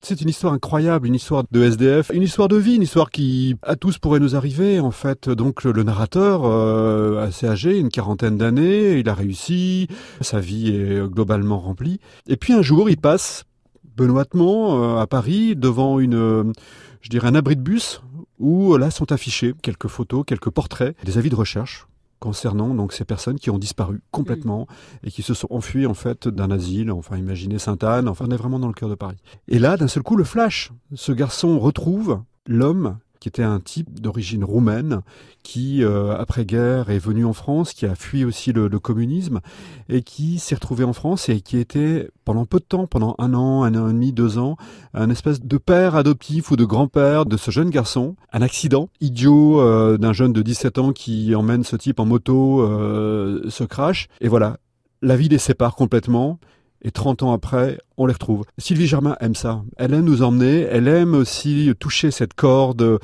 C'est une histoire incroyable, une histoire de SDF, une histoire de vie, une histoire qui à tous pourrait nous arriver. En fait, donc le narrateur, euh, assez âgé, une quarantaine d'années, il a réussi, sa vie est globalement remplie. Et puis un jour, il passe benoîtement euh, à Paris devant une, euh, je dirais un abri de bus où là sont affichés quelques photos, quelques portraits, des avis de recherche concernant donc ces personnes qui ont disparu complètement mm. et qui se sont enfuies en fait d'un asile, enfin imaginez Sainte-Anne, enfin on est vraiment dans le cœur de Paris. Et là, d'un seul coup, le flash, ce garçon retrouve l'homme qui était un type d'origine roumaine, qui, euh, après-guerre, est venu en France, qui a fui aussi le, communisme, et qui s'est retrouvé en France et qui était, pendant peu de temps, pendant un an, un an et demi, deux ans, un espèce de père adoptif ou de grand-père de ce jeune garçon. Un accident idiot euh, d'un jeune de 17 ans qui emmène ce type en moto, euh, se crash, et voilà, la vie les sépare complètement. Et 30 ans après, on les retrouve. Sylvie Germain aime ça. Elle aime nous emmener. Elle aime aussi toucher cette corde euh,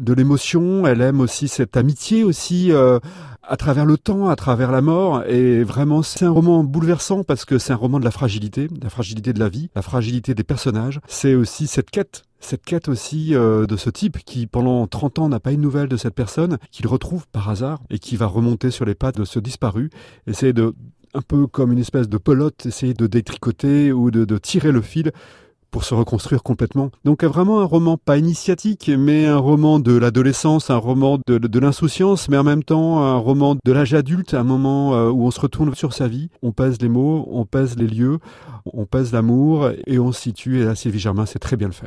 de l'émotion. Elle aime aussi cette amitié aussi euh, à travers le temps, à travers la mort. Et vraiment, c'est un roman bouleversant parce que c'est un roman de la fragilité, de la fragilité de la vie, la fragilité des personnages. C'est aussi cette quête cette quête aussi euh, de ce type qui pendant 30 ans n'a pas une nouvelle de cette personne, qu'il retrouve par hasard et qui va remonter sur les pattes de ce disparu, essayer de un peu comme une espèce de pelote, essayer de détricoter ou de, tirer le fil pour se reconstruire complètement. Donc vraiment un roman pas initiatique, mais un roman de l'adolescence, un roman de, l'insouciance, mais en même temps un roman de l'âge adulte, un moment euh, où on se retourne sur sa vie, on pèse les mots, on pèse les lieux, on pèse l'amour et on se situe, et là Sylvie Germain sait très bien le faire.